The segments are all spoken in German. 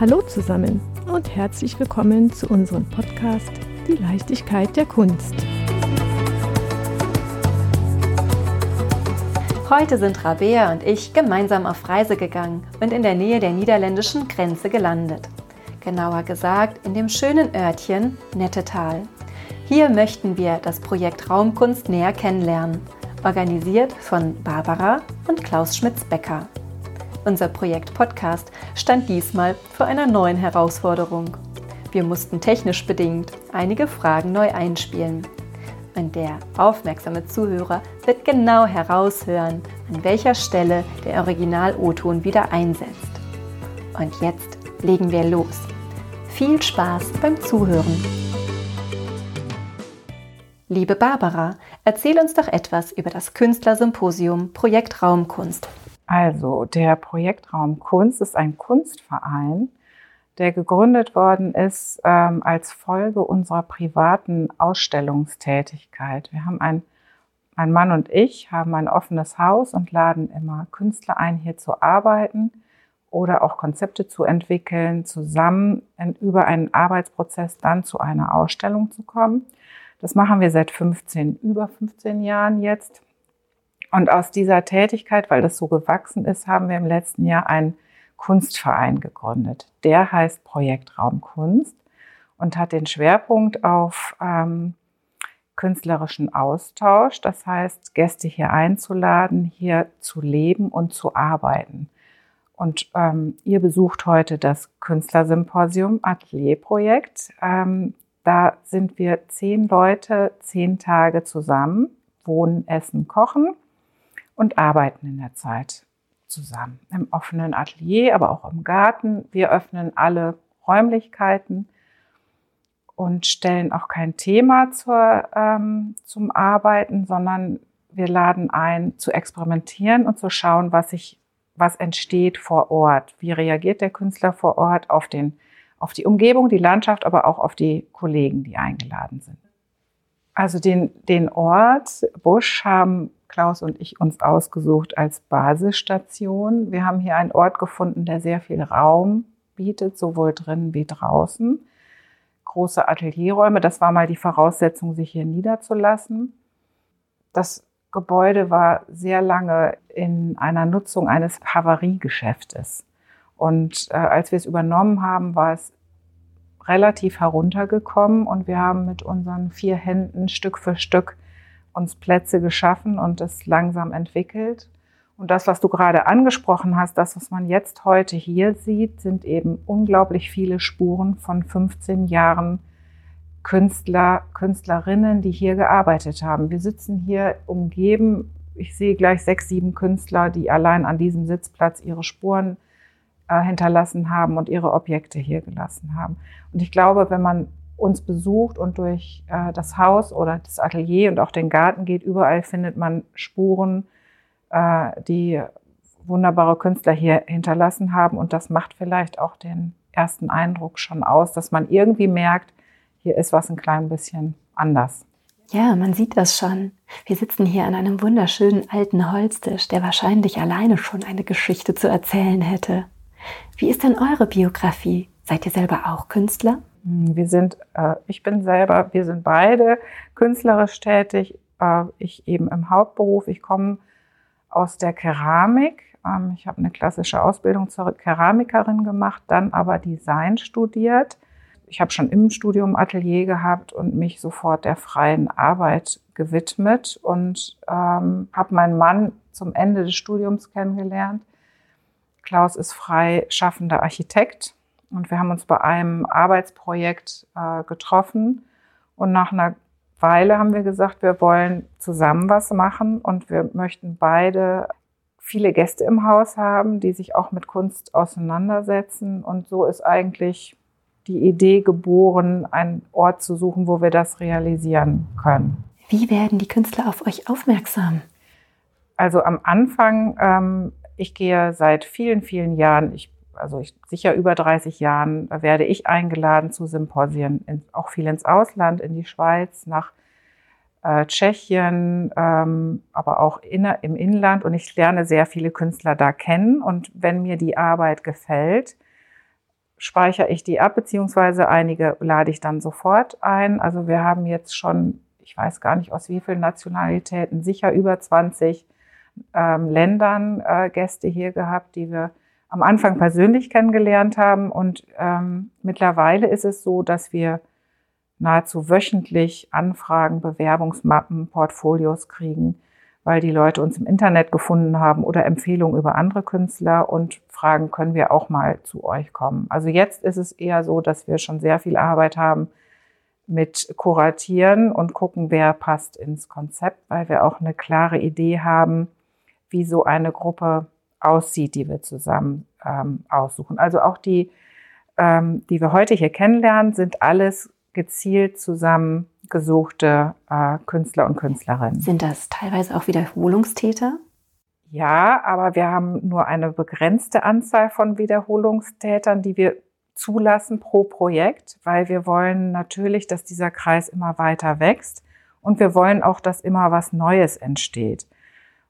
Hallo zusammen und herzlich willkommen zu unserem Podcast Die Leichtigkeit der Kunst. Heute sind Rabea und ich gemeinsam auf Reise gegangen und in der Nähe der niederländischen Grenze gelandet. Genauer gesagt in dem schönen Örtchen Nettetal. Hier möchten wir das Projekt Raumkunst näher kennenlernen, organisiert von Barbara und Klaus Schmitz-Becker. Unser Projekt Podcast stand diesmal vor einer neuen Herausforderung. Wir mussten technisch bedingt einige Fragen neu einspielen. Und der aufmerksame Zuhörer wird genau heraushören, an welcher Stelle der Original-O-Ton wieder einsetzt. Und jetzt legen wir los. Viel Spaß beim Zuhören. Liebe Barbara, erzähl uns doch etwas über das Künstlersymposium Projekt Raumkunst. Also, der Projektraum Kunst ist ein Kunstverein, der gegründet worden ist ähm, als Folge unserer privaten Ausstellungstätigkeit. Wir haben ein, mein Mann und ich haben ein offenes Haus und laden immer Künstler ein, hier zu arbeiten oder auch Konzepte zu entwickeln, zusammen über einen Arbeitsprozess dann zu einer Ausstellung zu kommen. Das machen wir seit 15, über 15 Jahren jetzt. Und aus dieser Tätigkeit, weil das so gewachsen ist, haben wir im letzten Jahr einen Kunstverein gegründet. Der heißt Projekt Raumkunst und hat den Schwerpunkt auf ähm, künstlerischen Austausch, das heißt Gäste hier einzuladen, hier zu leben und zu arbeiten. Und ähm, ihr besucht heute das Künstlersymposium Atelierprojekt. Ähm, da sind wir zehn Leute, zehn Tage zusammen, wohnen, essen, kochen und arbeiten in der Zeit zusammen. Im offenen Atelier, aber auch im Garten. Wir öffnen alle Räumlichkeiten und stellen auch kein Thema zur, ähm, zum Arbeiten, sondern wir laden ein, zu experimentieren und zu schauen, was sich, was entsteht vor Ort. Wie reagiert der Künstler vor Ort auf den, auf die Umgebung, die Landschaft, aber auch auf die Kollegen, die eingeladen sind. Also den, den Ort Busch haben Klaus und ich uns ausgesucht als Basisstation. Wir haben hier einen Ort gefunden, der sehr viel Raum bietet, sowohl drinnen wie draußen. Große Atelierräume, das war mal die Voraussetzung, sich hier niederzulassen. Das Gebäude war sehr lange in einer Nutzung eines Havariegeschäftes. Und äh, als wir es übernommen haben, war es relativ heruntergekommen und wir haben mit unseren vier Händen Stück für Stück uns Plätze geschaffen und es langsam entwickelt. Und das, was du gerade angesprochen hast, das, was man jetzt heute hier sieht, sind eben unglaublich viele Spuren von 15 Jahren Künstler, Künstlerinnen, die hier gearbeitet haben. Wir sitzen hier umgeben, ich sehe gleich sechs, sieben Künstler, die allein an diesem Sitzplatz ihre Spuren äh, hinterlassen haben und ihre Objekte hier gelassen haben. Und ich glaube, wenn man uns besucht und durch äh, das Haus oder das Atelier und auch den Garten geht, überall findet man Spuren, äh, die wunderbare Künstler hier hinterlassen haben. Und das macht vielleicht auch den ersten Eindruck schon aus, dass man irgendwie merkt, hier ist was ein klein bisschen anders. Ja, man sieht das schon. Wir sitzen hier an einem wunderschönen alten Holztisch, der wahrscheinlich alleine schon eine Geschichte zu erzählen hätte. Wie ist denn eure Biografie? Seid ihr selber auch Künstler? Hm, wir sind, äh, ich bin selber, wir sind beide künstlerisch tätig. Äh, ich eben im Hauptberuf. Ich komme aus der Keramik. Ähm, ich habe eine klassische Ausbildung zur Keramikerin gemacht, dann aber Design studiert. Ich habe schon im Studium Atelier gehabt und mich sofort der freien Arbeit gewidmet und ähm, habe meinen Mann zum Ende des Studiums kennengelernt. Klaus ist frei schaffender Architekt und wir haben uns bei einem Arbeitsprojekt äh, getroffen und nach einer Weile haben wir gesagt, wir wollen zusammen was machen und wir möchten beide viele Gäste im Haus haben, die sich auch mit Kunst auseinandersetzen. Und so ist eigentlich die Idee geboren, einen Ort zu suchen, wo wir das realisieren können. Wie werden die Künstler auf euch aufmerksam? Also am Anfang, ähm, ich gehe seit vielen, vielen Jahren, ich also ich, sicher über 30 Jahren, werde ich eingeladen zu Symposien, in, auch viel ins Ausland, in die Schweiz, nach äh, Tschechien, ähm, aber auch in, im Inland. Und ich lerne sehr viele Künstler da kennen. Und wenn mir die Arbeit gefällt, speichere ich die ab, beziehungsweise einige lade ich dann sofort ein. Also wir haben jetzt schon, ich weiß gar nicht aus wie vielen Nationalitäten, sicher über 20 ähm, Ländern äh, Gäste hier gehabt, die wir am Anfang persönlich kennengelernt haben. Und ähm, mittlerweile ist es so, dass wir nahezu wöchentlich Anfragen, Bewerbungsmappen, Portfolios kriegen, weil die Leute uns im Internet gefunden haben oder Empfehlungen über andere Künstler und fragen, können wir auch mal zu euch kommen. Also jetzt ist es eher so, dass wir schon sehr viel Arbeit haben mit Kuratieren und gucken, wer passt ins Konzept, weil wir auch eine klare Idee haben, wie so eine Gruppe aussieht, die wir zusammen ähm, aussuchen. Also auch die, ähm, die wir heute hier kennenlernen, sind alles gezielt zusammengesuchte äh, Künstler und Künstlerinnen. Sind das teilweise auch Wiederholungstäter? Ja, aber wir haben nur eine begrenzte Anzahl von Wiederholungstätern, die wir zulassen pro Projekt, weil wir wollen natürlich, dass dieser Kreis immer weiter wächst und wir wollen auch, dass immer was Neues entsteht.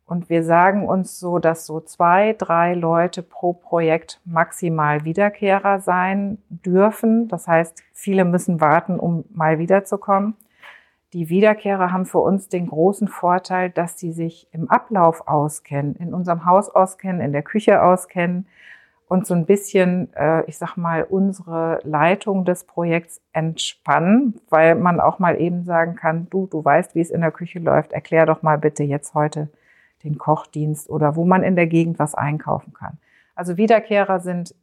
Und wir sagen uns so, dass so zwei, drei Leute pro Projekt maximal Wiederkehrer sein dürfen. Das heißt, viele müssen warten, um mal wiederzukommen. Die Wiederkehrer haben für uns den großen Vorteil, dass sie sich im Ablauf auskennen, in unserem Haus auskennen, in der Küche auskennen und so ein bisschen, äh, ich sag mal, unsere Leitung des Projekts entspannen, weil man auch mal eben sagen kann, du, du weißt, wie es in der Küche läuft, erklär doch mal bitte jetzt heute, den Kochdienst oder wo man in der Gegend was einkaufen kann. Also Wiederkehrer sind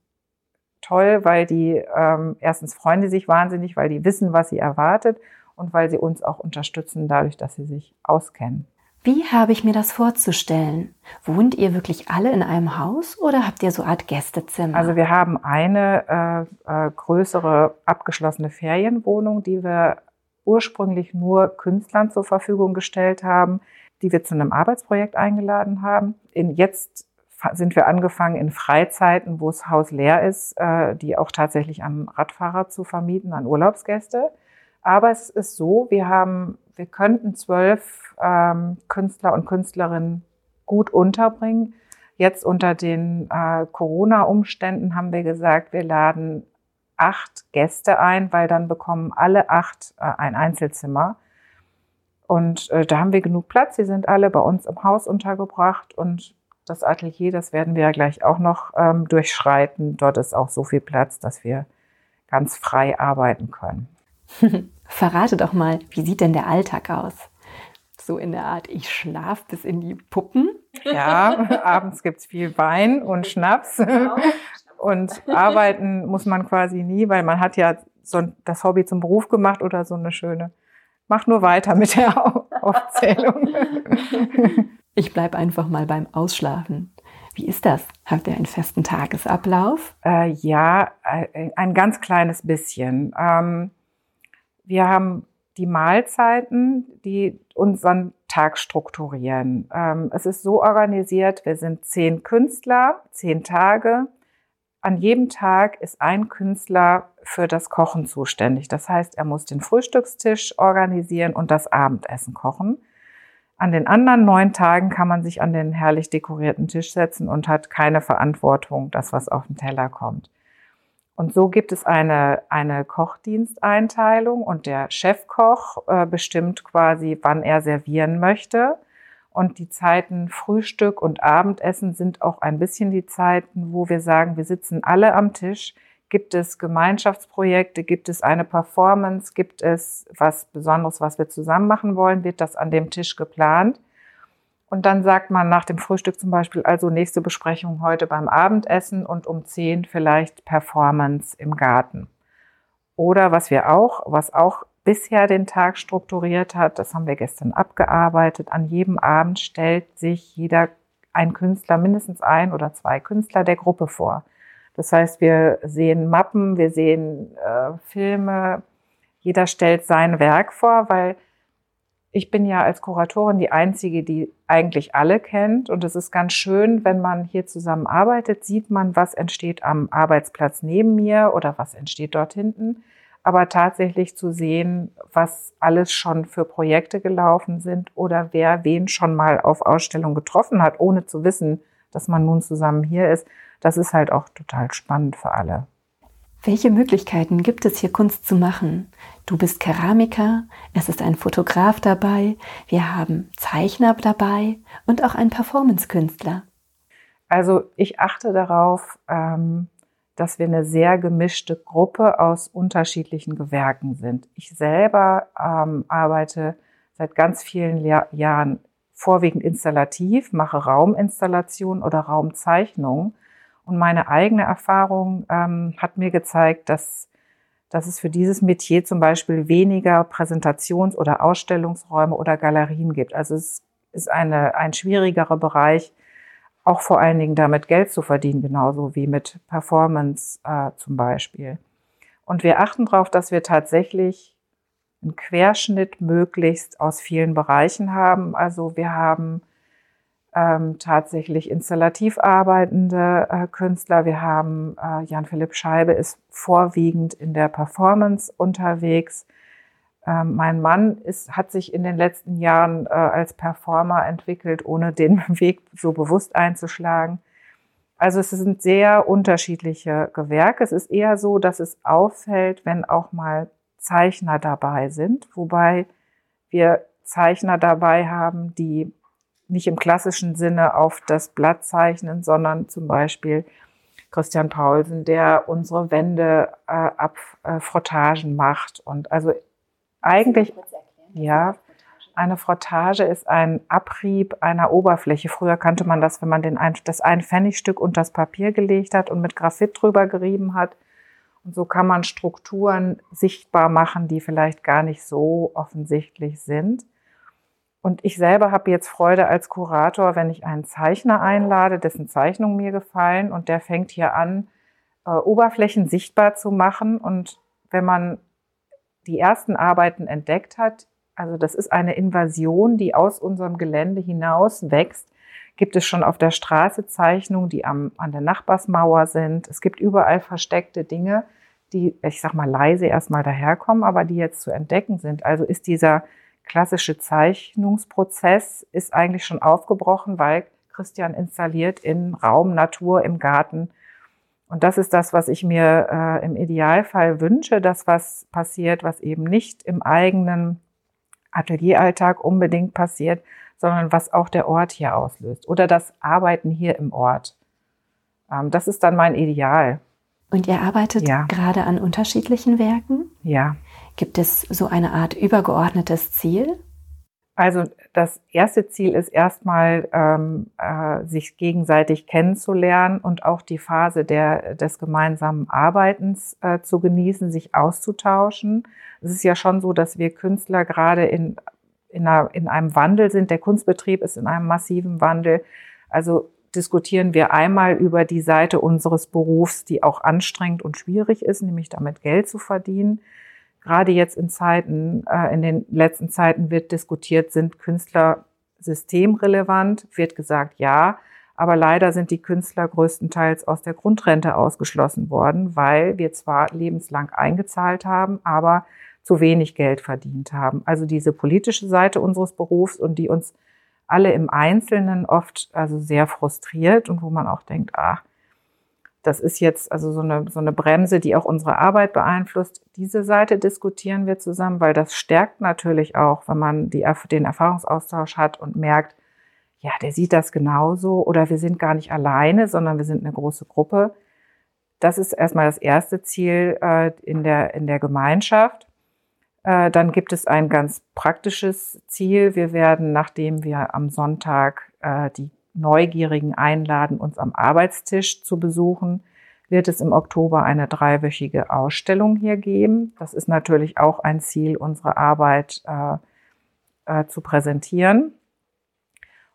toll, weil die ähm, erstens freuen die sich wahnsinnig, weil die wissen, was sie erwartet und weil sie uns auch unterstützen dadurch, dass sie sich auskennen. Wie habe ich mir das vorzustellen? Wohnt ihr wirklich alle in einem Haus oder habt ihr so eine Art Gästezimmer? Also wir haben eine äh, äh, größere abgeschlossene Ferienwohnung, die wir ursprünglich nur Künstlern zur Verfügung gestellt haben die wir zu einem Arbeitsprojekt eingeladen haben. In, jetzt sind wir angefangen in Freizeiten, wo das Haus leer ist, äh, die auch tatsächlich an Radfahrer zu vermieten, an Urlaubsgäste. Aber es ist so, wir haben, wir könnten zwölf ähm, Künstler und Künstlerinnen gut unterbringen. Jetzt unter den äh, Corona-Umständen haben wir gesagt, wir laden acht Gäste ein, weil dann bekommen alle acht äh, ein Einzelzimmer. Und äh, da haben wir genug Platz. Sie sind alle bei uns im Haus untergebracht und das Atelier, das werden wir ja gleich auch noch ähm, durchschreiten. Dort ist auch so viel Platz, dass wir ganz frei arbeiten können. Verrate doch mal, wie sieht denn der Alltag aus? So in der Art, ich schlafe bis in die Puppen. Ja, abends gibt es viel Wein und Schnaps. Genau. Und arbeiten muss man quasi nie, weil man hat ja so das Hobby zum Beruf gemacht oder so eine schöne mach nur weiter mit der Aufzählung. Ich bleibe einfach mal beim Ausschlafen. Wie ist das? Habt ihr einen festen Tagesablauf? Äh, ja, äh, ein ganz kleines bisschen. Ähm, wir haben die Mahlzeiten, die unseren Tag strukturieren. Ähm, es ist so organisiert, wir sind zehn Künstler, zehn Tage. An jedem Tag ist ein Künstler für das Kochen zuständig. Das heißt, er muss den Frühstückstisch organisieren und das Abendessen kochen. An den anderen neun Tagen kann man sich an den herrlich dekorierten Tisch setzen und hat keine Verantwortung, das was auf den Teller kommt. Und so gibt es eine, eine Kochdiensteinteilung und der Chefkoch äh, bestimmt quasi, wann er servieren möchte. Und die Zeiten Frühstück und Abendessen sind auch ein bisschen die Zeiten, wo wir sagen, wir sitzen alle am Tisch, Gibt es Gemeinschaftsprojekte? Gibt es eine Performance? Gibt es was Besonderes, was wir zusammen machen wollen? Wird das an dem Tisch geplant? Und dann sagt man nach dem Frühstück zum Beispiel, also nächste Besprechung heute beim Abendessen und um zehn vielleicht Performance im Garten. Oder was wir auch, was auch bisher den Tag strukturiert hat, das haben wir gestern abgearbeitet. An jedem Abend stellt sich jeder ein Künstler, mindestens ein oder zwei Künstler der Gruppe vor. Das heißt, wir sehen Mappen, wir sehen äh, Filme, jeder stellt sein Werk vor, weil ich bin ja als Kuratorin die Einzige, die eigentlich alle kennt. Und es ist ganz schön, wenn man hier zusammen arbeitet, sieht man, was entsteht am Arbeitsplatz neben mir oder was entsteht dort hinten. Aber tatsächlich zu sehen, was alles schon für Projekte gelaufen sind oder wer wen schon mal auf Ausstellung getroffen hat, ohne zu wissen, dass man nun zusammen hier ist, das ist halt auch total spannend für alle. Welche Möglichkeiten gibt es hier Kunst zu machen? Du bist Keramiker, es ist ein Fotograf dabei, wir haben Zeichner dabei und auch ein Performance-Künstler. Also ich achte darauf, ähm, dass wir eine sehr gemischte Gruppe aus unterschiedlichen Gewerken sind. Ich selber ähm, arbeite seit ganz vielen Jahr Jahren vorwiegend installativ, mache Rauminstallationen oder Raumzeichnungen. Und meine eigene Erfahrung ähm, hat mir gezeigt, dass, dass es für dieses Metier zum Beispiel weniger Präsentations- oder Ausstellungsräume oder Galerien gibt. Also es ist eine, ein schwierigerer Bereich, auch vor allen Dingen damit Geld zu verdienen, genauso wie mit Performance äh, zum Beispiel. Und wir achten darauf, dass wir tatsächlich einen Querschnitt möglichst aus vielen Bereichen haben. Also wir haben ähm, tatsächlich installativ arbeitende äh, Künstler. Wir haben äh, Jan-Philipp Scheibe ist vorwiegend in der Performance unterwegs. Ähm, mein Mann ist, hat sich in den letzten Jahren äh, als Performer entwickelt, ohne den Weg so bewusst einzuschlagen. Also es sind sehr unterschiedliche Gewerke. Es ist eher so, dass es auffällt, wenn auch mal Zeichner dabei sind, wobei wir Zeichner dabei haben, die nicht im klassischen Sinne auf das Blatt zeichnen, sondern zum Beispiel Christian Paulsen, der unsere Wände äh, ab äh, Frottagen macht und also eigentlich, ja, eine Frottage ist ein Abrieb einer Oberfläche. Früher kannte man das, wenn man den ein, das ein Pfennigstück unter das Papier gelegt hat und mit Graphit drüber gerieben hat. Und so kann man Strukturen sichtbar machen, die vielleicht gar nicht so offensichtlich sind. Und ich selber habe jetzt Freude als Kurator, wenn ich einen Zeichner einlade, dessen Zeichnungen mir gefallen und der fängt hier an, äh, Oberflächen sichtbar zu machen. Und wenn man die ersten Arbeiten entdeckt hat, also das ist eine Invasion, die aus unserem Gelände hinaus wächst, gibt es schon auf der Straße Zeichnungen, die am, an der Nachbarsmauer sind. Es gibt überall versteckte Dinge, die, ich sag mal, leise erstmal daherkommen, aber die jetzt zu entdecken sind. Also ist dieser klassische Zeichnungsprozess ist eigentlich schon aufgebrochen, weil Christian installiert in Raum, Natur, im Garten und das ist das, was ich mir äh, im Idealfall wünsche, dass was passiert, was eben nicht im eigenen Atelieralltag unbedingt passiert, sondern was auch der Ort hier auslöst oder das Arbeiten hier im Ort. Ähm, das ist dann mein Ideal. Und ihr arbeitet ja. gerade an unterschiedlichen Werken? Ja. Gibt es so eine Art übergeordnetes Ziel? Also das erste Ziel ist erstmal, ähm, äh, sich gegenseitig kennenzulernen und auch die Phase der, des gemeinsamen Arbeitens äh, zu genießen, sich auszutauschen. Es ist ja schon so, dass wir Künstler gerade in, in, einer, in einem Wandel sind. Der Kunstbetrieb ist in einem massiven Wandel. Also diskutieren wir einmal über die Seite unseres Berufs, die auch anstrengend und schwierig ist, nämlich damit Geld zu verdienen gerade jetzt in Zeiten, äh, in den letzten Zeiten wird diskutiert, sind Künstler systemrelevant, wird gesagt, ja. Aber leider sind die Künstler größtenteils aus der Grundrente ausgeschlossen worden, weil wir zwar lebenslang eingezahlt haben, aber zu wenig Geld verdient haben. Also diese politische Seite unseres Berufs und die uns alle im Einzelnen oft also sehr frustriert und wo man auch denkt, ah, das ist jetzt also so eine, so eine Bremse, die auch unsere Arbeit beeinflusst. Diese Seite diskutieren wir zusammen, weil das stärkt natürlich auch, wenn man die, den Erfahrungsaustausch hat und merkt, ja, der sieht das genauso oder wir sind gar nicht alleine, sondern wir sind eine große Gruppe. Das ist erstmal das erste Ziel äh, in, der, in der Gemeinschaft. Äh, dann gibt es ein ganz praktisches Ziel. Wir werden, nachdem wir am Sonntag äh, die Neugierigen einladen, uns am Arbeitstisch zu besuchen, wird es im Oktober eine dreiwöchige Ausstellung hier geben. Das ist natürlich auch ein Ziel, unsere Arbeit äh, äh, zu präsentieren.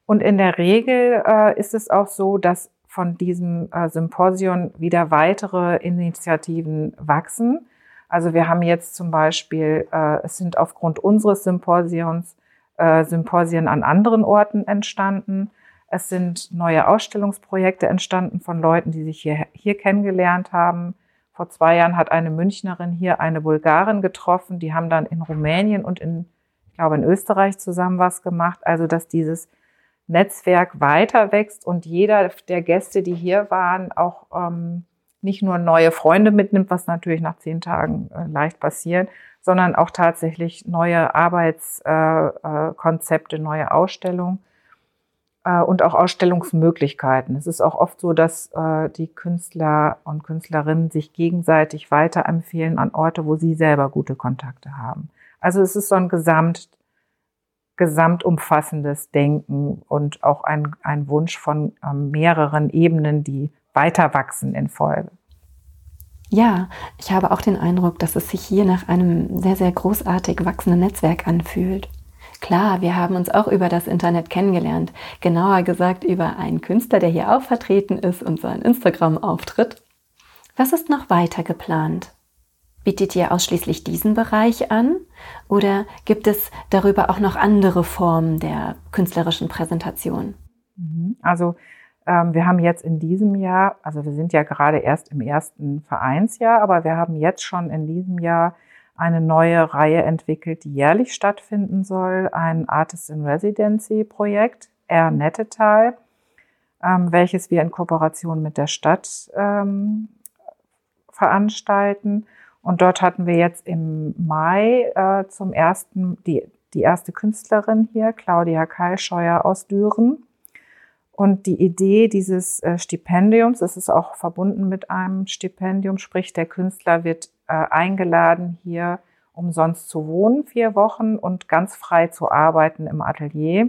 Und in der Regel äh, ist es auch so, dass von diesem äh, Symposium wieder weitere Initiativen wachsen. Also wir haben jetzt zum Beispiel, äh, es sind aufgrund unseres Symposions äh, Symposien an anderen Orten entstanden. Es sind neue Ausstellungsprojekte entstanden von Leuten, die sich hier, hier kennengelernt haben. Vor zwei Jahren hat eine Münchnerin hier eine Bulgarin getroffen. Die haben dann in Rumänien und in, ich glaube, in Österreich zusammen was gemacht. Also, dass dieses Netzwerk weiter wächst und jeder der Gäste, die hier waren, auch ähm, nicht nur neue Freunde mitnimmt, was natürlich nach zehn Tagen äh, leicht passiert, sondern auch tatsächlich neue Arbeitskonzepte, äh, äh, neue Ausstellungen äh, und auch Ausstellungsmöglichkeiten. Es ist auch oft so, dass äh, die Künstler und Künstlerinnen sich gegenseitig weiterempfehlen an Orte, wo sie selber gute Kontakte haben. Also es ist so ein Gesamt, gesamtumfassendes Denken und auch ein, ein Wunsch von ähm, mehreren Ebenen, die weiter wachsen in Folge. Ja, ich habe auch den Eindruck, dass es sich hier nach einem sehr, sehr großartig wachsenden Netzwerk anfühlt. Klar, wir haben uns auch über das Internet kennengelernt. Genauer gesagt über einen Künstler, der hier auch vertreten ist und seinen Instagram-Auftritt. Was ist noch weiter geplant? Bietet ihr ausschließlich diesen Bereich an oder gibt es darüber auch noch andere Formen der künstlerischen Präsentation? Mhm. Also ähm, wir haben jetzt in diesem Jahr, also wir sind ja gerade erst im ersten Vereinsjahr, aber wir haben jetzt schon in diesem Jahr eine neue Reihe entwickelt, die jährlich stattfinden soll, ein Artist in Residency Projekt, Air Nettetal, ähm, welches wir in Kooperation mit der Stadt ähm, veranstalten. Und dort hatten wir jetzt im Mai äh, zum ersten die, die erste Künstlerin hier, Claudia Keilscheuer aus Düren. Und die Idee dieses äh, Stipendiums, es ist auch verbunden mit einem Stipendium, sprich der Künstler wird äh, eingeladen, hier umsonst zu wohnen, vier Wochen und ganz frei zu arbeiten im Atelier.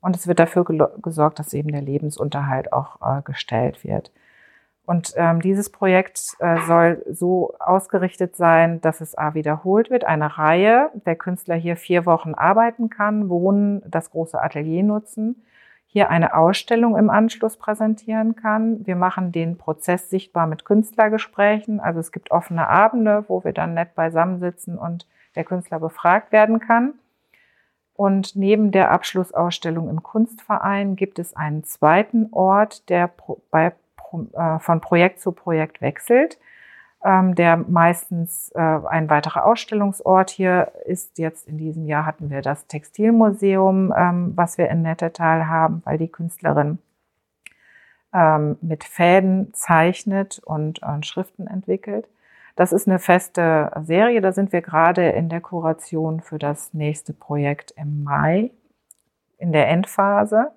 Und es wird dafür gesorgt, dass eben der Lebensunterhalt auch äh, gestellt wird. Und ähm, dieses Projekt äh, soll so ausgerichtet sein, dass es A wiederholt wird, eine Reihe, der Künstler hier vier Wochen arbeiten kann, wohnen, das große Atelier nutzen hier eine Ausstellung im Anschluss präsentieren kann. Wir machen den Prozess sichtbar mit Künstlergesprächen. Also es gibt offene Abende, wo wir dann nett beisammensitzen und der Künstler befragt werden kann. Und neben der Abschlussausstellung im Kunstverein gibt es einen zweiten Ort, der bei, äh, von Projekt zu Projekt wechselt ähm, der meistens äh, ein weiterer Ausstellungsort hier ist. Jetzt in diesem Jahr hatten wir das Textilmuseum, ähm, was wir in Nettetal haben, weil die Künstlerin ähm, mit Fäden zeichnet und, und Schriften entwickelt. Das ist eine feste Serie, da sind wir gerade in der Kuration für das nächste Projekt im Mai in der Endphase.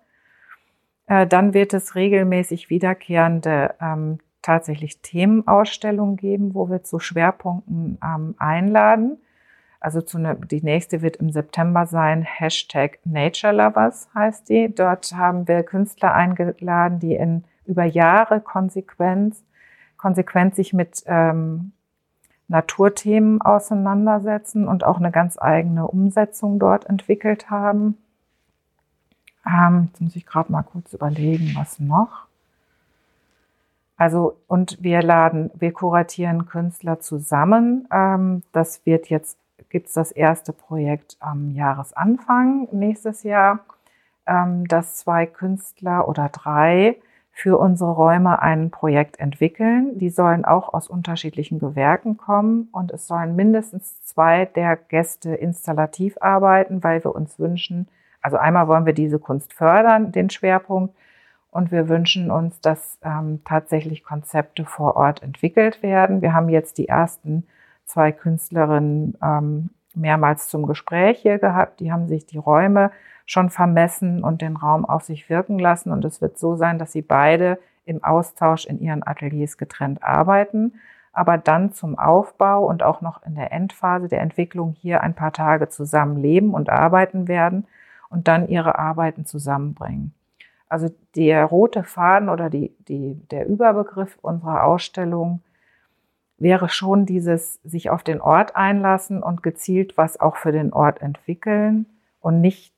Äh, dann wird es regelmäßig wiederkehrende ähm, tatsächlich Themenausstellungen geben, wo wir zu Schwerpunkten ähm, einladen. Also ne, die nächste wird im September sein, Hashtag Nature Lovers heißt die. Dort haben wir Künstler eingeladen, die in über Jahre konsequent, konsequent sich mit ähm, Naturthemen auseinandersetzen und auch eine ganz eigene Umsetzung dort entwickelt haben. Ähm, jetzt muss ich gerade mal kurz überlegen, was noch. Also, und wir laden, wir kuratieren Künstler zusammen. Ähm, das wird jetzt, gibt's das erste Projekt am Jahresanfang nächstes Jahr, ähm, dass zwei Künstler oder drei für unsere Räume ein Projekt entwickeln. Die sollen auch aus unterschiedlichen Gewerken kommen und es sollen mindestens zwei der Gäste installativ arbeiten, weil wir uns wünschen, also einmal wollen wir diese Kunst fördern, den Schwerpunkt, und wir wünschen uns, dass ähm, tatsächlich Konzepte vor Ort entwickelt werden. Wir haben jetzt die ersten zwei Künstlerinnen ähm, mehrmals zum Gespräch hier gehabt. Die haben sich die Räume schon vermessen und den Raum auf sich wirken lassen. Und es wird so sein, dass sie beide im Austausch in ihren Ateliers getrennt arbeiten, aber dann zum Aufbau und auch noch in der Endphase der Entwicklung hier ein paar Tage zusammen leben und arbeiten werden und dann ihre Arbeiten zusammenbringen. Also der rote Faden oder die, die, der Überbegriff unserer Ausstellung wäre schon dieses sich auf den Ort einlassen und gezielt was auch für den Ort entwickeln und nicht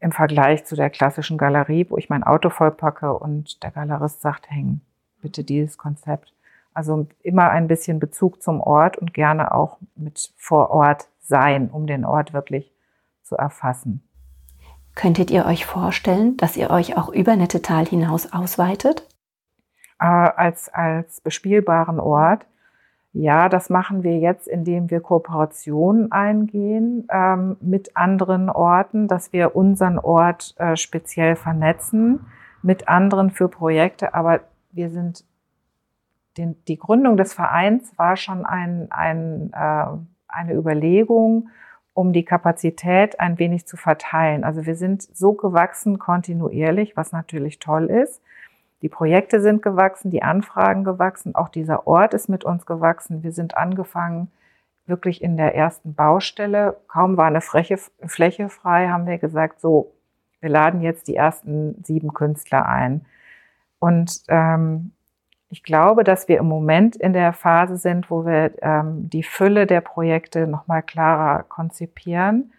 im Vergleich zu der klassischen Galerie, wo ich mein Auto vollpacke und der Galerist sagt, hängen bitte dieses Konzept. Also immer ein bisschen Bezug zum Ort und gerne auch mit vor Ort sein, um den Ort wirklich zu erfassen. Könntet ihr euch vorstellen, dass ihr euch auch über Nettetal hinaus ausweitet? Äh, als, als bespielbaren Ort. Ja, das machen wir jetzt, indem wir Kooperationen eingehen ähm, mit anderen Orten, dass wir unseren Ort äh, speziell vernetzen mit anderen für Projekte. Aber wir sind den, die Gründung des Vereins war schon ein, ein, äh, eine Überlegung, um die Kapazität ein wenig zu verteilen. Also wir sind so gewachsen kontinuierlich, was natürlich toll ist. Die Projekte sind gewachsen, die Anfragen gewachsen, auch dieser Ort ist mit uns gewachsen. Wir sind angefangen wirklich in der ersten Baustelle. Kaum war eine Fläche, Fläche frei, haben wir gesagt, so, wir laden jetzt die ersten sieben Künstler ein. Und ähm, ich glaube, dass wir im Moment in der Phase sind, wo wir ähm, die Fülle der Projekte nochmal klarer konzipieren.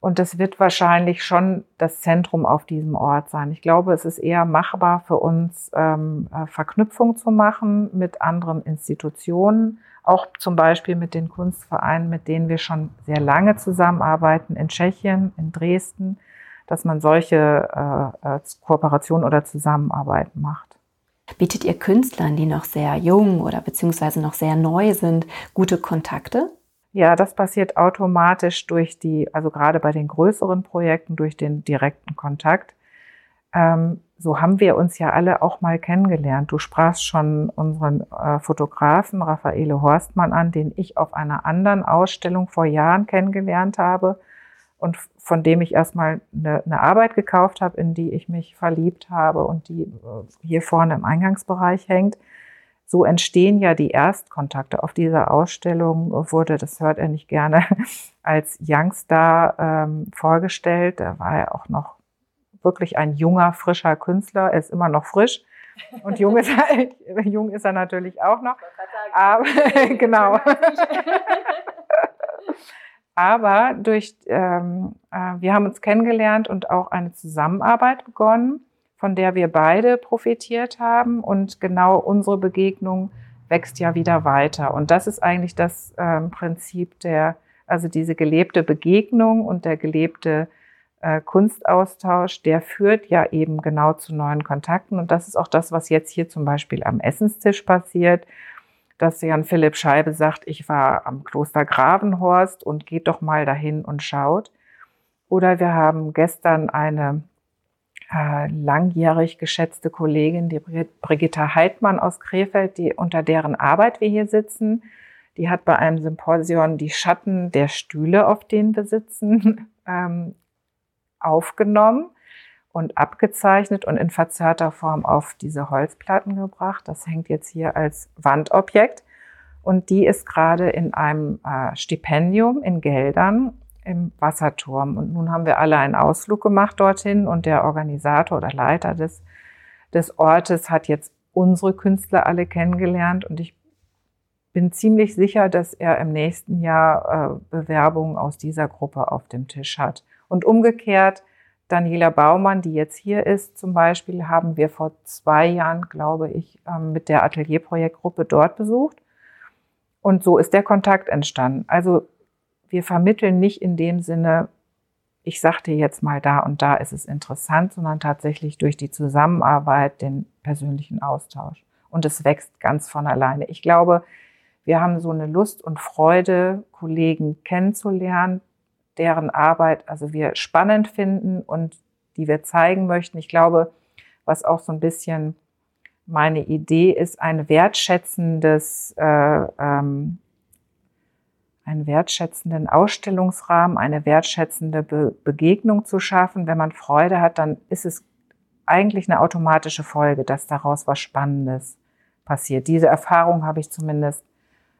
Und das wird wahrscheinlich schon das Zentrum auf diesem Ort sein. Ich glaube, es ist eher machbar für uns, ähm, äh, Verknüpfung zu machen mit anderen Institutionen, auch zum Beispiel mit den Kunstvereinen, mit denen wir schon sehr lange zusammenarbeiten, in Tschechien, in Dresden, dass man solche äh, äh Kooperationen oder Zusammenarbeit macht. Bietet ihr Künstlern, die noch sehr jung oder beziehungsweise noch sehr neu sind, gute Kontakte? Ja, das passiert automatisch durch die, also gerade bei den größeren Projekten, durch den direkten Kontakt. Ähm, so haben wir uns ja alle auch mal kennengelernt. Du sprachst schon unseren äh, Fotografen Raffaele Horstmann an, den ich auf einer anderen Ausstellung vor Jahren kennengelernt habe und von dem ich erstmal eine, eine Arbeit gekauft habe, in die ich mich verliebt habe und die äh, hier vorne im Eingangsbereich hängt. So entstehen ja die Erstkontakte. Auf dieser Ausstellung wurde, das hört er nicht gerne, als Youngstar ähm, vorgestellt. Da war er auch noch wirklich ein junger, frischer Künstler. Er ist immer noch frisch. Und jung ist er, jung ist er natürlich auch noch. Aber, genau. Aber durch, ähm, äh, wir haben uns kennengelernt und auch eine Zusammenarbeit begonnen, von der wir beide profitiert haben. Und genau unsere Begegnung wächst ja wieder weiter. Und das ist eigentlich das ähm, Prinzip der, also diese gelebte Begegnung und der gelebte äh, Kunstaustausch, der führt ja eben genau zu neuen Kontakten. Und das ist auch das, was jetzt hier zum Beispiel am Essenstisch passiert dass Jan Philipp Scheibe sagt, ich war am Kloster Gravenhorst und geht doch mal dahin und schaut. Oder wir haben gestern eine äh, langjährig geschätzte Kollegin, die Brigitta Heidmann aus Krefeld, die unter deren Arbeit wir hier sitzen, die hat bei einem Symposion die Schatten der Stühle, auf denen wir sitzen, ähm, aufgenommen und abgezeichnet und in verzerrter Form auf diese Holzplatten gebracht. Das hängt jetzt hier als Wandobjekt. Und die ist gerade in einem äh, Stipendium in Geldern im Wasserturm. Und nun haben wir alle einen Ausflug gemacht dorthin und der Organisator oder Leiter des, des Ortes hat jetzt unsere Künstler alle kennengelernt und ich bin ziemlich sicher, dass er im nächsten Jahr äh, Bewerbungen aus dieser Gruppe auf dem Tisch hat. Und umgekehrt, Daniela Baumann, die jetzt hier ist zum Beispiel, haben wir vor zwei Jahren, glaube ich, ähm, mit der Atelierprojektgruppe dort besucht. Und so ist der Kontakt entstanden. Also wir vermitteln nicht in dem Sinne, ich sagte jetzt mal da und da ist es interessant, sondern tatsächlich durch die Zusammenarbeit, den persönlichen Austausch. Und es wächst ganz von alleine. Ich glaube, wir haben so eine Lust und Freude, Kollegen kennenzulernen, deren Arbeit also wir spannend finden und die wir zeigen möchten. Ich glaube, was auch so ein bisschen meine Idee ist, ein wertschätzendes, äh, ähm, einen wertschätzenden Ausstellungsrahmen, eine wertschätzende Be Begegnung zu schaffen. Wenn man Freude hat, dann ist es eigentlich eine automatische Folge, dass daraus was Spannendes passiert. Diese Erfahrung habe ich zumindest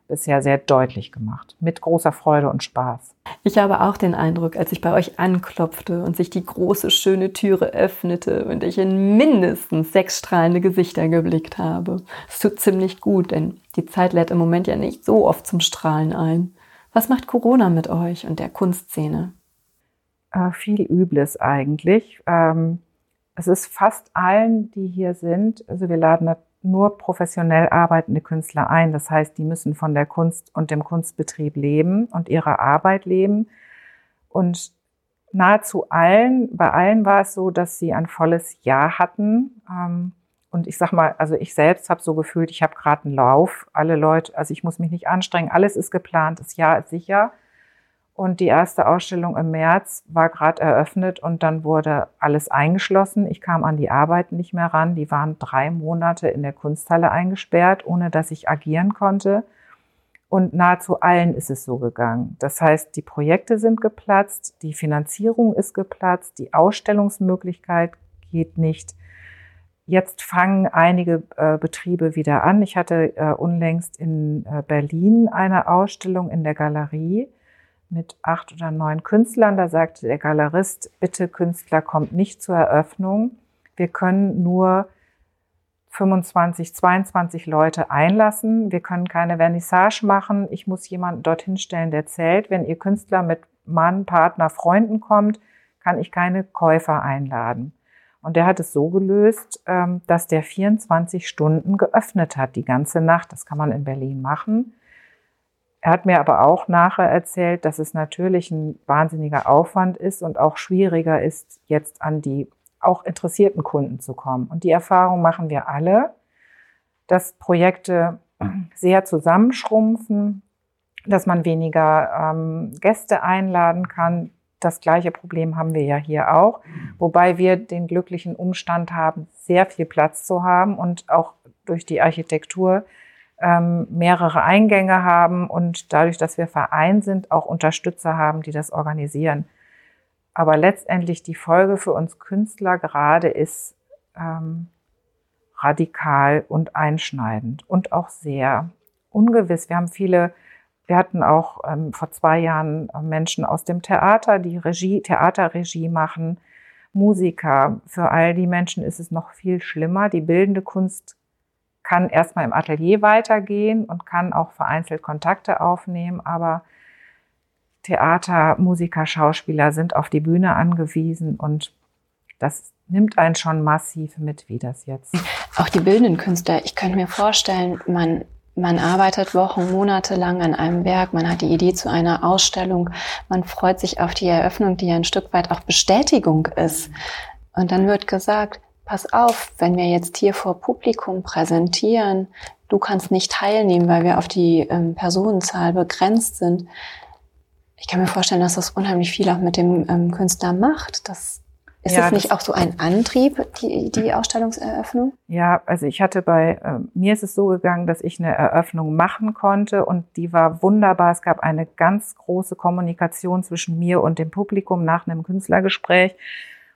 bisher sehr deutlich gemacht, mit großer Freude und Spaß. Ich habe auch den Eindruck, als ich bei euch anklopfte und sich die große, schöne Türe öffnete und ich in mindestens sechs strahlende Gesichter geblickt habe. Es tut ziemlich gut, denn die Zeit lädt im Moment ja nicht so oft zum Strahlen ein. Was macht Corona mit euch und der Kunstszene? Äh, viel Übles eigentlich. Ähm, es ist fast allen, die hier sind, also wir laden nur professionell arbeitende Künstler ein. Das heißt, die müssen von der Kunst und dem Kunstbetrieb leben und ihrer Arbeit leben. Und nahezu allen, bei allen war es so, dass sie ein volles Jahr hatten. Ähm, und ich sag mal, also ich selbst habe so gefühlt, ich habe gerade einen Lauf. Alle Leute, also ich muss mich nicht anstrengen, alles ist geplant, das Jahr ist sicher. Und die erste Ausstellung im März war gerade eröffnet und dann wurde alles eingeschlossen. Ich kam an die Arbeit nicht mehr ran. Die waren drei Monate in der Kunsthalle eingesperrt, ohne dass ich agieren konnte. Und nahezu allen ist es so gegangen. Das heißt, die Projekte sind geplatzt, die Finanzierung ist geplatzt, die Ausstellungsmöglichkeit geht nicht. Jetzt fangen einige äh, Betriebe wieder an. Ich hatte äh, unlängst in äh, Berlin eine Ausstellung in der Galerie mit acht oder neun Künstlern. Da sagte der Galerist, bitte Künstler, kommt nicht zur Eröffnung. Wir können nur 25, 22 Leute einlassen. Wir können keine Vernissage machen. Ich muss jemanden dorthin stellen, der zählt. Wenn ihr Künstler mit Mann, Partner, Freunden kommt, kann ich keine Käufer einladen. Und der hat es so gelöst, ähm, dass der 24 Stunden geöffnet hat, die ganze Nacht. Das kann man in Berlin machen. Er hat mir aber auch nachher erzählt, dass es natürlich ein wahnsinniger Aufwand ist und auch schwieriger ist, jetzt an die auch interessierten Kunden zu kommen. Und die Erfahrung machen wir alle, dass Projekte sehr zusammenschrumpfen, dass man weniger ähm, Gäste einladen kann. Das gleiche Problem haben wir ja hier auch, wobei wir den glücklichen Umstand haben, sehr viel Platz zu haben und auch durch die Architektur ähm, mehrere Eingänge haben und dadurch, dass wir Verein sind, auch Unterstützer haben, die das organisieren. Aber letztendlich die Folge für uns Künstler gerade ist ähm, radikal und einschneidend und auch sehr ungewiss. Wir haben viele, wir hatten auch ähm, vor zwei Jahren Menschen aus dem Theater, die Regie, Theaterregie machen, Musiker. Für all die Menschen ist es noch viel schlimmer. Die bildende Kunst kann erstmal im Atelier weitergehen und kann auch vereinzelt Kontakte aufnehmen, aber Theater, Musiker, Schauspieler sind auf die Bühne angewiesen und das nimmt einen schon massiv mit, wie das jetzt. Auch die bildenden Künstler, ich könnte mir vorstellen, man, man arbeitet Wochen, Monate lang an einem Werk, man hat die Idee zu einer Ausstellung, man freut sich auf die Eröffnung, die ja ein Stück weit auch Bestätigung ist. Und dann wird gesagt, pass auf, wenn wir jetzt hier vor Publikum präsentieren, du kannst nicht teilnehmen, weil wir auf die ähm, Personenzahl begrenzt sind. Ich kann mir vorstellen, dass das unheimlich viel auch mit dem ähm, Künstler macht. Das, ist ja, das nicht auch so ein Antrieb, die, die Ausstellungseröffnung? Ja, also ich hatte bei, äh, mir ist es so gegangen, dass ich eine Eröffnung machen konnte und die war wunderbar. Es gab eine ganz große Kommunikation zwischen mir und dem Publikum nach einem Künstlergespräch.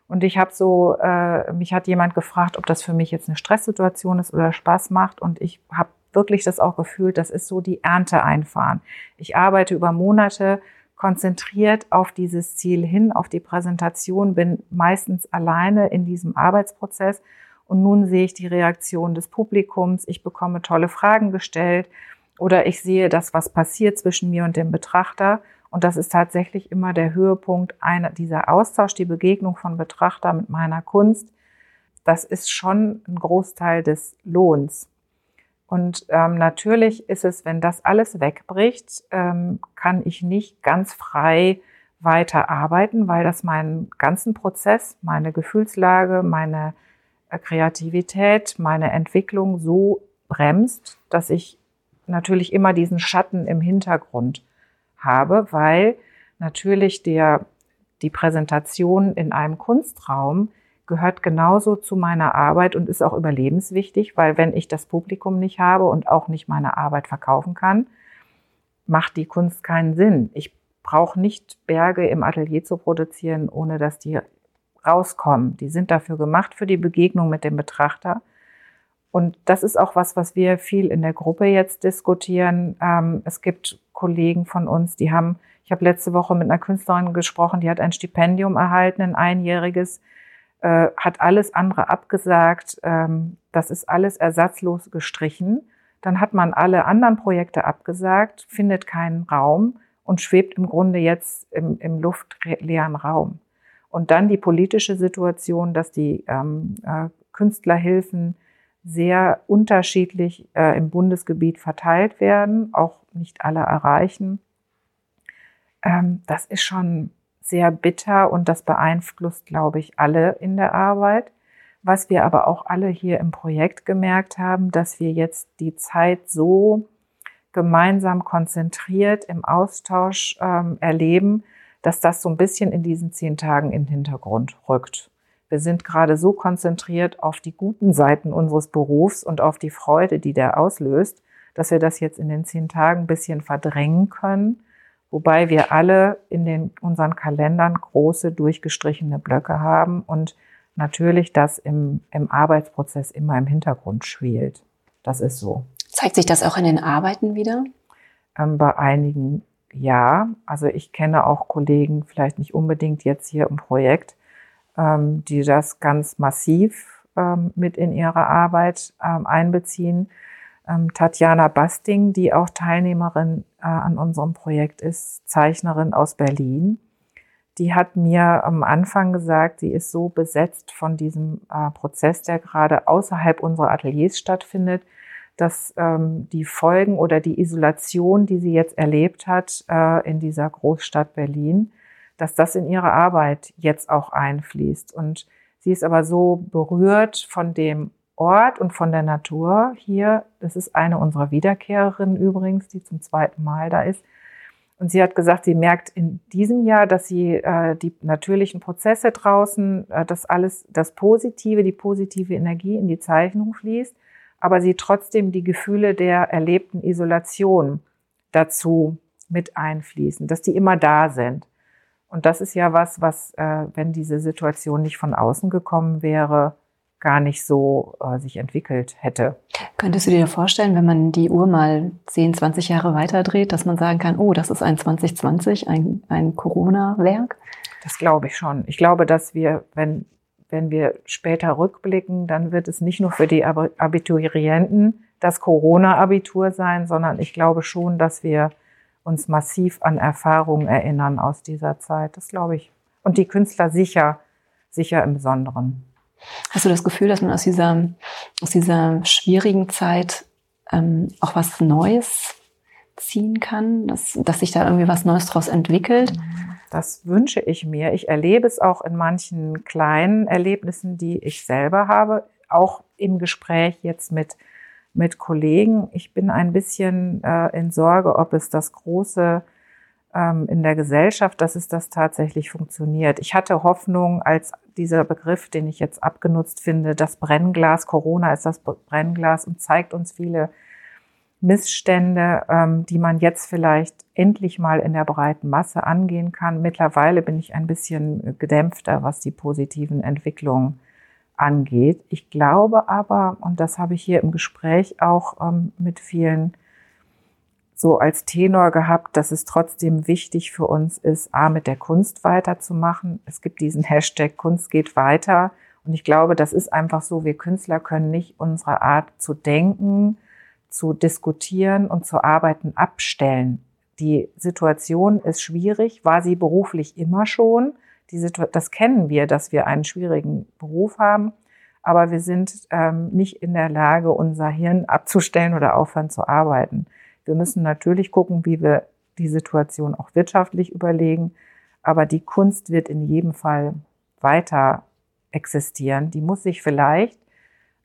Und ich habe so, äh, mich hat jemand gefragt, ob das für mich jetzt eine Stresssituation ist oder Spaß macht. Und ich habe wirklich das auch gefühlt, das ist so die Ernte einfahren. Ich arbeite über Monate konzentriert auf dieses Ziel hin, auf die Präsentation, bin meistens alleine in diesem Arbeitsprozess. Und nun sehe ich die Reaktion des Publikums. Ich bekomme tolle Fragen gestellt oder ich sehe das, was passiert zwischen mir und dem Betrachter. Und das ist tatsächlich immer der Höhepunkt einer, dieser Austausch, die Begegnung von Betrachter mit meiner Kunst. Das ist schon ein Großteil des Lohns. Und ähm, natürlich ist es, wenn das alles wegbricht, ähm, kann ich nicht ganz frei weiter arbeiten, weil das meinen ganzen Prozess, meine Gefühlslage, meine äh, Kreativität, meine Entwicklung so bremst, dass ich natürlich immer diesen Schatten im Hintergrund habe, weil natürlich der, die Präsentation in einem Kunstraum gehört genauso zu meiner Arbeit und ist auch überlebenswichtig, weil wenn ich das Publikum nicht habe und auch nicht meine Arbeit verkaufen kann, macht die Kunst keinen Sinn. Ich brauche nicht Berge im Atelier zu produzieren, ohne dass die rauskommen. Die sind dafür gemacht, für die Begegnung mit dem Betrachter. Und das ist auch was, was wir viel in der Gruppe jetzt diskutieren. Ähm, es gibt Kollegen von uns, die haben, ich habe letzte Woche mit einer Künstlerin gesprochen, die hat ein Stipendium erhalten, ein einjähriges, äh, hat alles andere abgesagt. Ähm, das ist alles ersatzlos gestrichen. Dann hat man alle anderen Projekte abgesagt, findet keinen Raum und schwebt im Grunde jetzt im, im luftleeren Raum. Und dann die politische Situation, dass die ähm, äh, Künstlerhilfen sehr unterschiedlich äh, im Bundesgebiet verteilt werden, auch nicht alle erreichen. Ähm, das ist schon sehr bitter und das beeinflusst, glaube ich, alle in der Arbeit. Was wir aber auch alle hier im Projekt gemerkt haben, dass wir jetzt die Zeit so gemeinsam konzentriert im Austausch ähm, erleben, dass das so ein bisschen in diesen zehn Tagen in den Hintergrund rückt. Wir sind gerade so konzentriert auf die guten Seiten unseres Berufs und auf die Freude, die der auslöst, dass wir das jetzt in den zehn Tagen ein bisschen verdrängen können, wobei wir alle in den, unseren Kalendern große durchgestrichene Blöcke haben und natürlich das im, im Arbeitsprozess immer im Hintergrund schwelt. Das ist so. Zeigt sich das auch in den Arbeiten wieder? Ähm, bei einigen ja. Also ich kenne auch Kollegen, vielleicht nicht unbedingt jetzt hier im Projekt, ähm, die das ganz massiv ähm, mit in ihre Arbeit ähm, einbeziehen. Ähm, Tatjana Basting, die auch Teilnehmerin äh, an unserem Projekt ist, Zeichnerin aus Berlin die hat mir am Anfang gesagt, sie ist so besetzt von diesem äh, Prozess, der gerade außerhalb unserer Ateliers stattfindet, dass ähm, die Folgen oder die Isolation, die sie jetzt erlebt hat äh, in dieser Großstadt Berlin, dass das in ihre Arbeit jetzt auch einfließt. Und sie ist aber so berührt von dem Ort und von der Natur hier. Das ist eine unserer Wiederkehrerinnen übrigens, die zum zweiten Mal da ist und sie hat gesagt, sie merkt in diesem Jahr, dass sie äh, die natürlichen Prozesse draußen, äh, dass alles, das Positive, die positive Energie in die Zeichnung fließt, aber sie trotzdem die Gefühle der erlebten Isolation dazu mit einfließen, dass die immer da sind. Und das ist ja was, was, äh, wenn diese Situation nicht von außen gekommen wäre, gar nicht so äh, sich entwickelt hätte. Könntest du dir vorstellen, wenn man die Uhr mal 10, 20 Jahre weiterdreht, dass man sagen kann, oh, das ist ein 2020, ein, ein Corona-Werk? Das glaube ich schon. Ich glaube, dass wir, wenn, wenn wir später rückblicken, dann wird es nicht nur für die Abiturienten das Corona-Abitur sein, sondern ich glaube schon, dass wir uns massiv an Erfahrungen erinnern aus dieser Zeit. Das glaube ich. Und die Künstler sicher, sicher im Besonderen. Hast du das Gefühl, dass man aus dieser, aus dieser schwierigen Zeit ähm, auch was Neues ziehen kann, dass, dass sich da irgendwie was Neues daraus entwickelt? Das wünsche ich mir. Ich erlebe es auch in manchen kleinen Erlebnissen, die ich selber habe, auch im Gespräch jetzt mit, mit Kollegen. Ich bin ein bisschen äh, in Sorge, ob es das große ähm, in der Gesellschaft, dass es das tatsächlich funktioniert. Ich hatte Hoffnung, als dieser Begriff, den ich jetzt abgenutzt finde, das Brennglas, Corona ist das Brennglas und zeigt uns viele Missstände, ähm, die man jetzt vielleicht endlich mal in der breiten Masse angehen kann. Mittlerweile bin ich ein bisschen gedämpfter, was die positiven Entwicklungen angeht. Ich glaube aber, und das habe ich hier im Gespräch auch ähm, mit vielen so als Tenor gehabt, dass es trotzdem wichtig für uns ist, A, mit der Kunst weiterzumachen. Es gibt diesen Hashtag Kunst geht weiter. Und ich glaube, das ist einfach so, wir Künstler können nicht unsere Art zu denken, zu diskutieren und zu arbeiten abstellen. Die Situation ist schwierig, war sie beruflich immer schon. Die das kennen wir, dass wir einen schwierigen Beruf haben, aber wir sind ähm, nicht in der Lage, unser Hirn abzustellen oder aufhören zu arbeiten. Wir müssen natürlich gucken, wie wir die Situation auch wirtschaftlich überlegen. Aber die Kunst wird in jedem Fall weiter existieren. Die muss sich vielleicht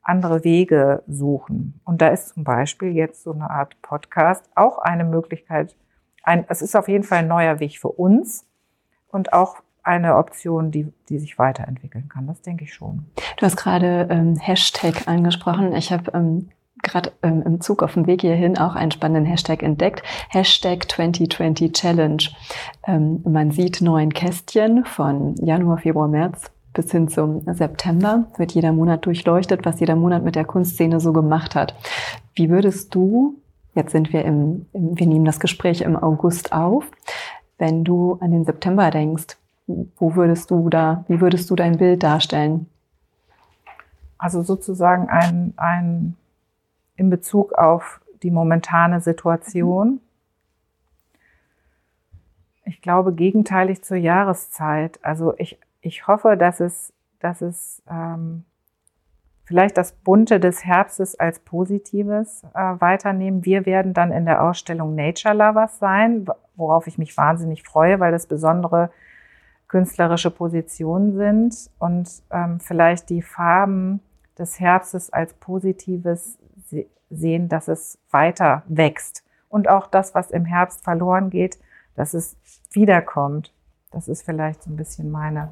andere Wege suchen. Und da ist zum Beispiel jetzt so eine Art Podcast auch eine Möglichkeit. Ein, es ist auf jeden Fall ein neuer Weg für uns und auch eine Option, die, die sich weiterentwickeln kann. Das denke ich schon. Du hast gerade ähm, Hashtag angesprochen. Ich habe ähm, gerade ähm, im Zug auf dem Weg hierhin auch einen spannenden Hashtag entdeckt. Hashtag 2020 Challenge. Ähm, man sieht neun Kästchen von Januar, Februar, März bis hin zum September. Wird jeder Monat durchleuchtet, was jeder Monat mit der Kunstszene so gemacht hat. Wie würdest du, jetzt sind wir im, wir nehmen das Gespräch im August auf, wenn du an den September denkst, wo würdest du da, wie würdest du dein Bild darstellen? Also sozusagen ein, ein in Bezug auf die momentane Situation. Ich glaube, gegenteilig zur Jahreszeit. Also ich, ich hoffe, dass es, dass es ähm, vielleicht das Bunte des Herbstes als Positives äh, weiternehmen. Wir werden dann in der Ausstellung Nature Lovers sein, worauf ich mich wahnsinnig freue, weil das besondere künstlerische Positionen sind und ähm, vielleicht die Farben des Herbstes als Positives sehen, dass es weiter wächst und auch das, was im Herbst verloren geht, dass es wiederkommt. Das ist vielleicht so ein bisschen meine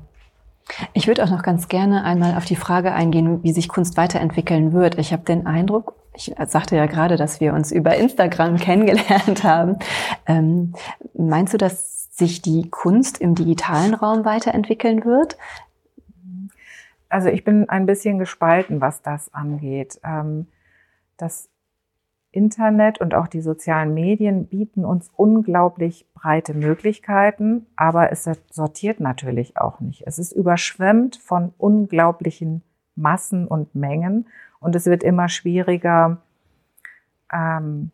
ich würde auch noch ganz gerne einmal auf die Frage eingehen, wie sich Kunst weiterentwickeln wird. Ich habe den Eindruck, ich sagte ja gerade, dass wir uns über Instagram kennengelernt haben. Ähm, meinst du, dass sich die Kunst im digitalen Raum weiterentwickeln wird? Also ich bin ein bisschen gespalten, was das angeht. Ähm, das Internet und auch die sozialen Medien bieten uns unglaublich breite Möglichkeiten, aber es sortiert natürlich auch nicht. Es ist überschwemmt von unglaublichen Massen und Mengen und es wird immer schwieriger, ähm,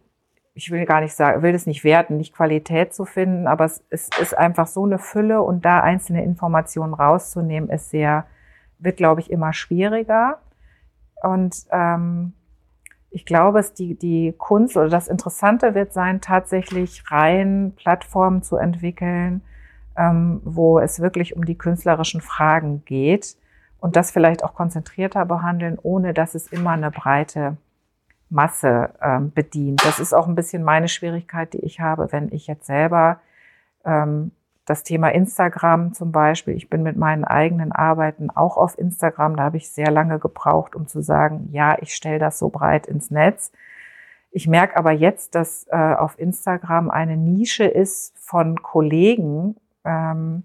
ich will gar nicht sagen, will es nicht werten, nicht Qualität zu finden, aber es, es ist einfach so eine Fülle und da einzelne Informationen rauszunehmen, ist sehr, wird, glaube ich, immer schwieriger. Und ähm, ich glaube, es die, die Kunst oder das Interessante wird sein, tatsächlich rein Plattformen zu entwickeln, ähm, wo es wirklich um die künstlerischen Fragen geht und das vielleicht auch konzentrierter behandeln, ohne dass es immer eine breite Masse ähm, bedient. Das ist auch ein bisschen meine Schwierigkeit, die ich habe, wenn ich jetzt selber ähm, das Thema Instagram zum Beispiel. Ich bin mit meinen eigenen Arbeiten auch auf Instagram. Da habe ich sehr lange gebraucht, um zu sagen, ja, ich stelle das so breit ins Netz. Ich merke aber jetzt, dass äh, auf Instagram eine Nische ist von Kollegen. Ähm,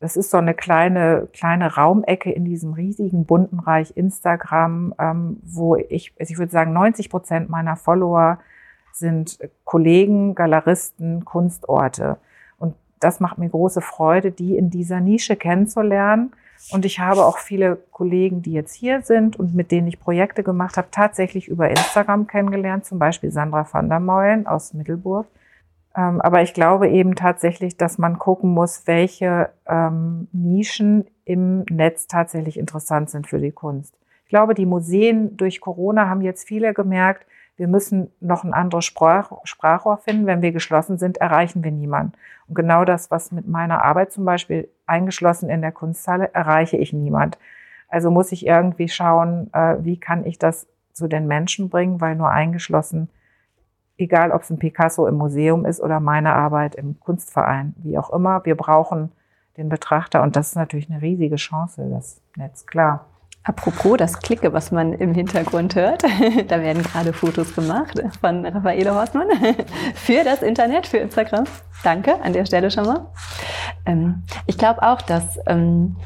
das ist so eine kleine, kleine Raumecke in diesem riesigen bunten Reich Instagram, ähm, wo ich, also ich würde sagen, 90 Prozent meiner Follower sind Kollegen, Galeristen, Kunstorte das macht mir große Freude, die in dieser Nische kennenzulernen. Und ich habe auch viele Kollegen, die jetzt hier sind und mit denen ich Projekte gemacht habe, tatsächlich über Instagram kennengelernt, zum Beispiel Sandra van der Meulen aus Mittelburg. Ähm, aber ich glaube eben tatsächlich, dass man gucken muss, welche ähm, Nischen im Netz tatsächlich interessant sind für die Kunst. Ich glaube, die Museen durch Corona haben jetzt viele gemerkt, wir müssen noch ein anderes Sprach, Sprachrohr finden. Wenn wir geschlossen sind, erreichen wir niemanden. Und genau das, was mit meiner Arbeit zum Beispiel eingeschlossen in der Kunsthalle, erreiche ich niemand. Also muss ich irgendwie schauen, äh, wie kann ich das zu den Menschen bringen, weil nur eingeschlossen, egal ob es ein Picasso im Museum ist oder meine Arbeit im Kunstverein, wie auch immer, wir brauchen den Betrachter und das ist natürlich eine riesige Chance, das Netz, klar. Apropos das Klicke, was man im Hintergrund hört, da werden gerade Fotos gemacht von Raffaele Horstmann für das Internet, für Instagram. Danke an der Stelle schon mal. Ähm, ich glaube auch, dass ähm,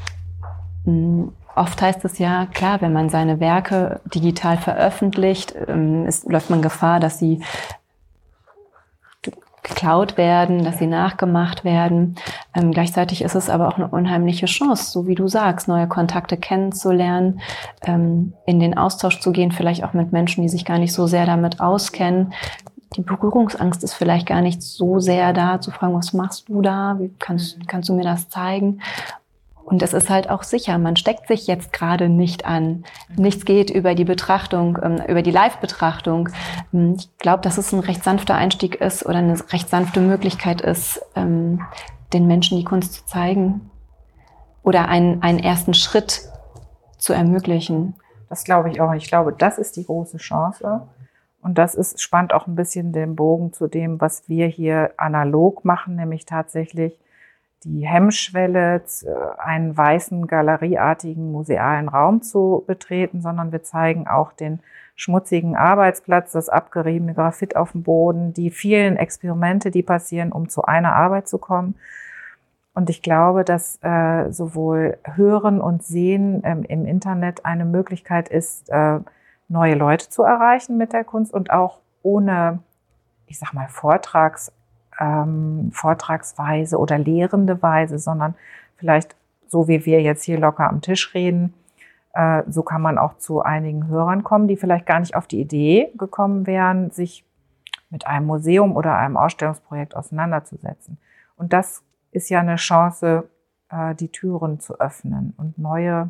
oft heißt es ja, klar, wenn man seine Werke digital veröffentlicht, ähm, läuft man Gefahr, dass sie geklaut werden, dass sie nachgemacht werden. Ähm, gleichzeitig ist es aber auch eine unheimliche Chance, so wie du sagst, neue Kontakte kennenzulernen, ähm, in den Austausch zu gehen, vielleicht auch mit Menschen, die sich gar nicht so sehr damit auskennen. Die Berührungsangst ist vielleicht gar nicht so sehr da, zu fragen, was machst du da? Wie kannst, kannst du mir das zeigen? Und es ist halt auch sicher, man steckt sich jetzt gerade nicht an. Nichts geht über die Betrachtung, ähm, über die Live-Betrachtung. Ähm, ich glaube, dass es ein recht sanfter Einstieg ist oder eine recht sanfte Möglichkeit ist, ähm, den Menschen die Kunst zu zeigen oder einen, einen ersten Schritt zu ermöglichen. Das glaube ich auch. Ich glaube, das ist die große Chance. Und das ist, spannt auch ein bisschen den Bogen zu dem, was wir hier analog machen, nämlich tatsächlich die Hemmschwelle, einen weißen, galerieartigen, musealen Raum zu betreten, sondern wir zeigen auch den schmutzigen Arbeitsplatz, das abgeriebene Graphit auf dem Boden, die vielen Experimente, die passieren, um zu einer Arbeit zu kommen. Und ich glaube, dass äh, sowohl Hören und Sehen ähm, im Internet eine Möglichkeit ist, äh, neue Leute zu erreichen mit der Kunst und auch ohne, ich sag mal, Vortrags ähm, Vortragsweise oder lehrende Weise, sondern vielleicht so wie wir jetzt hier locker am Tisch reden. Äh, so kann man auch zu einigen Hörern kommen, die vielleicht gar nicht auf die Idee gekommen wären, sich mit einem Museum oder einem Ausstellungsprojekt auseinanderzusetzen. Und das ist ja eine Chance, äh, die Türen zu öffnen und neue,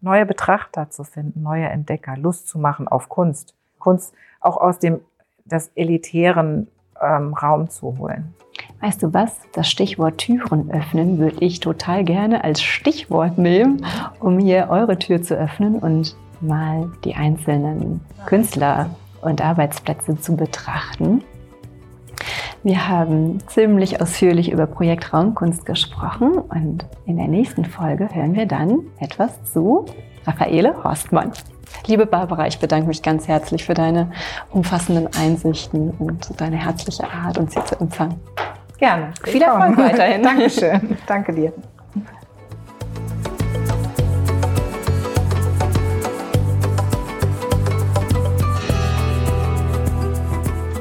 neue Betrachter zu finden, neue Entdecker, Lust zu machen auf Kunst. Kunst auch aus dem das elitären ähm, Raum zu holen. Weißt du was? Das Stichwort Türen öffnen würde ich total gerne als Stichwort nehmen, um hier eure Tür zu öffnen und mal die einzelnen Künstler und Arbeitsplätze zu betrachten. Wir haben ziemlich ausführlich über Projekt Raumkunst gesprochen und in der nächsten Folge hören wir dann etwas zu Raffaele Horstmann. Liebe Barbara, ich bedanke mich ganz herzlich für deine umfassenden Einsichten und deine herzliche Art, uns hier zu empfangen. Gerne. Viel Erfolg weiterhin. Dankeschön. Danke dir.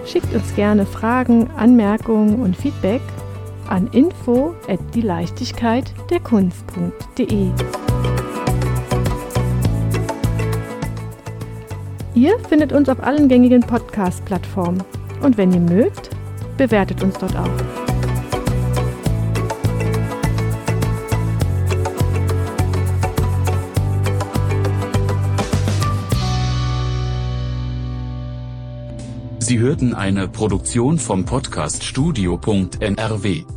Schickt uns gerne Fragen, Anmerkungen und Feedback an info Ihr findet uns auf allen gängigen Podcast-Plattformen und wenn ihr mögt, bewertet uns dort auch. Sie hörten eine Produktion vom Podcast Studio.nrw.